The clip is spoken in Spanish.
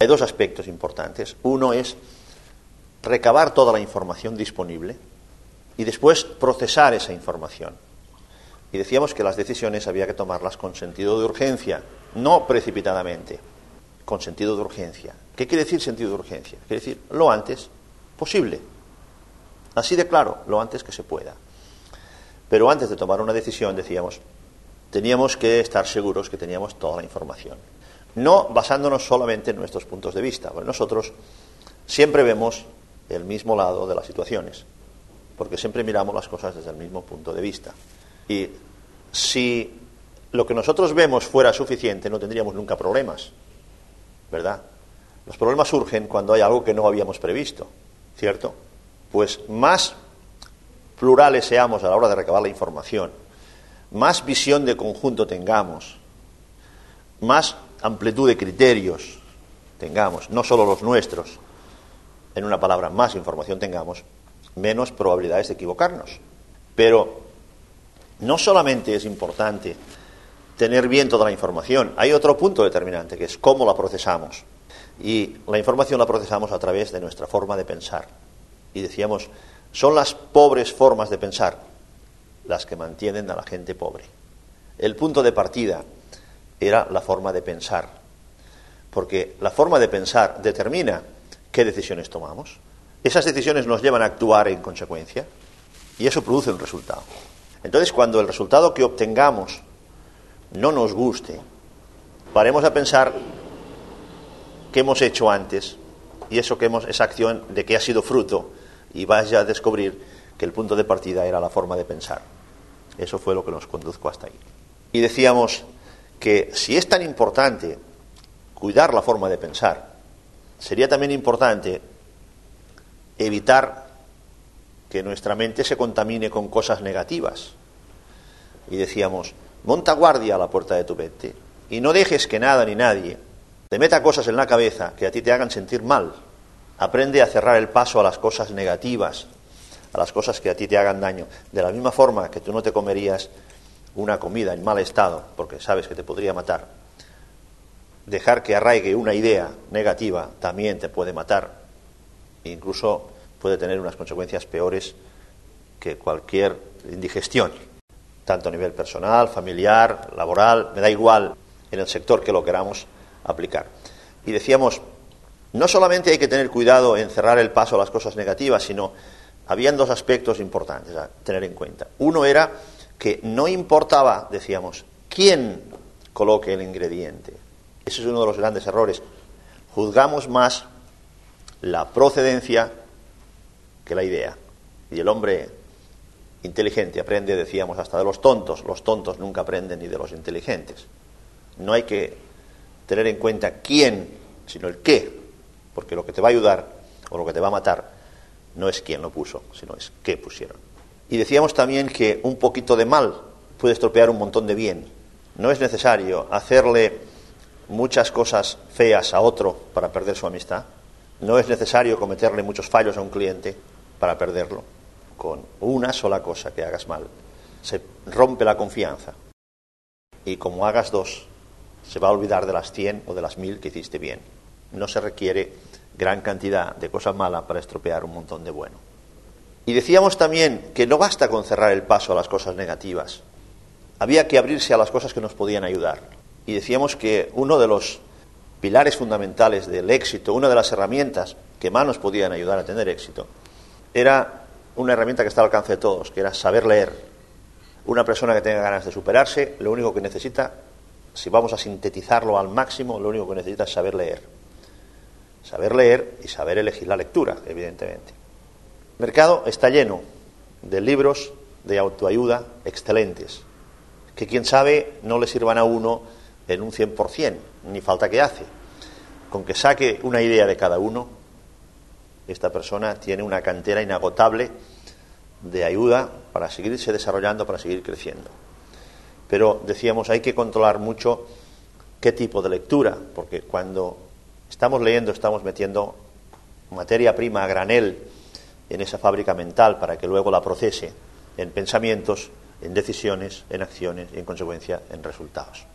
Hay dos aspectos importantes. Uno es recabar toda la información disponible y después procesar esa información. Y decíamos que las decisiones había que tomarlas con sentido de urgencia, no precipitadamente, con sentido de urgencia. ¿Qué quiere decir sentido de urgencia? Quiere decir lo antes posible. Así de claro, lo antes que se pueda. Pero antes de tomar una decisión, decíamos, teníamos que estar seguros que teníamos toda la información. No basándonos solamente en nuestros puntos de vista, nosotros siempre vemos el mismo lado de las situaciones, porque siempre miramos las cosas desde el mismo punto de vista. Y si lo que nosotros vemos fuera suficiente, no tendríamos nunca problemas, ¿verdad? Los problemas surgen cuando hay algo que no habíamos previsto, ¿cierto? Pues más plurales seamos a la hora de recabar la información, más visión de conjunto tengamos, más amplitud de criterios tengamos, no solo los nuestros, en una palabra, más información tengamos, menos probabilidades de equivocarnos. Pero no solamente es importante tener bien toda la información, hay otro punto determinante, que es cómo la procesamos. Y la información la procesamos a través de nuestra forma de pensar. Y decíamos, son las pobres formas de pensar las que mantienen a la gente pobre. El punto de partida era la forma de pensar, porque la forma de pensar determina qué decisiones tomamos. Esas decisiones nos llevan a actuar en consecuencia y eso produce un resultado. Entonces, cuando el resultado que obtengamos no nos guste, paremos a pensar qué hemos hecho antes y eso que hemos, esa acción de qué ha sido fruto y vaya a descubrir que el punto de partida era la forma de pensar. Eso fue lo que nos conduzco hasta ahí. Y decíamos que si es tan importante cuidar la forma de pensar, sería también importante evitar que nuestra mente se contamine con cosas negativas. Y decíamos, monta guardia a la puerta de tu mente y no dejes que nada ni nadie te meta cosas en la cabeza que a ti te hagan sentir mal. Aprende a cerrar el paso a las cosas negativas, a las cosas que a ti te hagan daño. De la misma forma que tú no te comerías una comida en mal estado porque sabes que te podría matar, dejar que arraigue una idea negativa también te puede matar. incluso puede tener unas consecuencias peores que cualquier indigestión, tanto a nivel personal, familiar, laboral, me da igual en el sector que lo queramos aplicar. Y decíamos, no solamente hay que tener cuidado en cerrar el paso a las cosas negativas, sino habían dos aspectos importantes a tener en cuenta. Uno era que no importaba, decíamos, quién coloque el ingrediente. Ese es uno de los grandes errores. Juzgamos más la procedencia que la idea. Y el hombre inteligente aprende, decíamos, hasta de los tontos. Los tontos nunca aprenden ni de los inteligentes. No hay que tener en cuenta quién, sino el qué, porque lo que te va a ayudar o lo que te va a matar no es quién lo puso, sino es qué pusieron. Y decíamos también que un poquito de mal puede estropear un montón de bien. No es necesario hacerle muchas cosas feas a otro para perder su amistad. No es necesario cometerle muchos fallos a un cliente para perderlo. Con una sola cosa que hagas mal, se rompe la confianza. Y como hagas dos, se va a olvidar de las cien o de las mil que hiciste bien. No se requiere gran cantidad de cosas malas para estropear un montón de bueno. Y decíamos también que no basta con cerrar el paso a las cosas negativas. Había que abrirse a las cosas que nos podían ayudar. Y decíamos que uno de los pilares fundamentales del éxito, una de las herramientas que más nos podían ayudar a tener éxito, era una herramienta que está al alcance de todos, que era saber leer. Una persona que tenga ganas de superarse, lo único que necesita, si vamos a sintetizarlo al máximo, lo único que necesita es saber leer. Saber leer y saber elegir la lectura, evidentemente. Mercado está lleno de libros de autoayuda excelentes, que quién sabe no le sirvan a uno en un 100%, ni falta que hace. Con que saque una idea de cada uno, esta persona tiene una cantera inagotable de ayuda para seguirse desarrollando, para seguir creciendo. Pero decíamos, hay que controlar mucho qué tipo de lectura, porque cuando estamos leyendo estamos metiendo materia prima a granel en esa fábrica mental para que luego la procese en pensamientos, en decisiones, en acciones y en consecuencia en resultados.